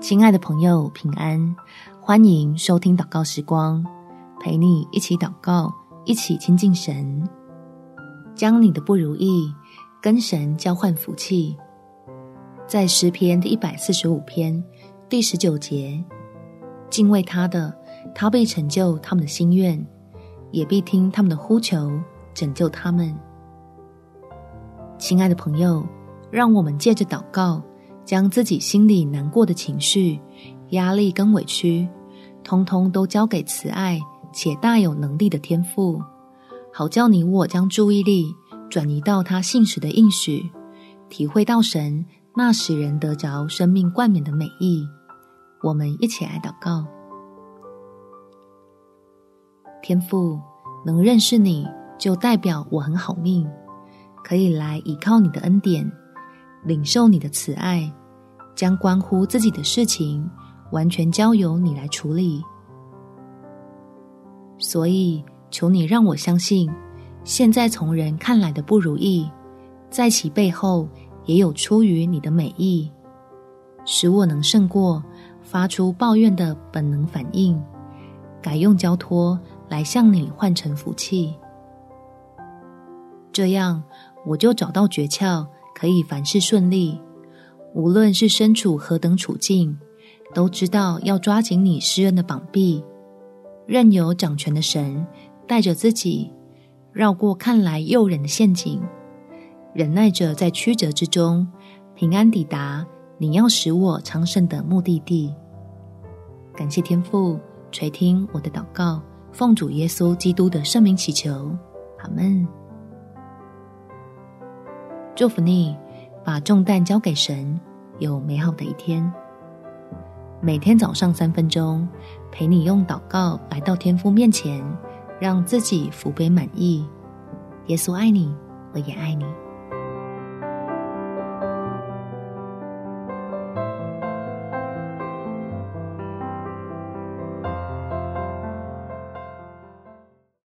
亲爱的朋友，平安！欢迎收听祷告时光，陪你一起祷告，一起亲近神。将你的不如意跟神交换福气，在诗篇第一百四十五篇第十九节，敬畏他的，他必成就他们的心愿，也必听他们的呼求，拯救他们。亲爱的朋友，让我们借着祷告。将自己心里难过的情绪、压力跟委屈，通通都交给慈爱且大有能力的天父，好叫你我将注意力转移到他信实的应许，体会到神那使人得着生命冠冕的美意。我们一起来祷告：天父，能认识你就代表我很好命，可以来依靠你的恩典。领受你的慈爱，将关乎自己的事情完全交由你来处理。所以，求你让我相信，现在从人看来的不如意，在其背后也有出于你的美意，使我能胜过发出抱怨的本能反应，改用交托来向你换成福气。这样，我就找到诀窍。可以凡事顺利，无论是身处何等处境，都知道要抓紧你施恩的膀臂，任由掌权的神带着自己绕过看来诱人的陷阱，忍耐着在曲折之中平安抵达你要使我昌盛的目的地。感谢天父垂听我的祷告，奉主耶稣基督的圣名祈求，阿门。祝福你，把重担交给神，有美好的一天。每天早上三分钟，陪你用祷告来到天父面前，让自己福杯满溢。耶稣爱你，我也爱你。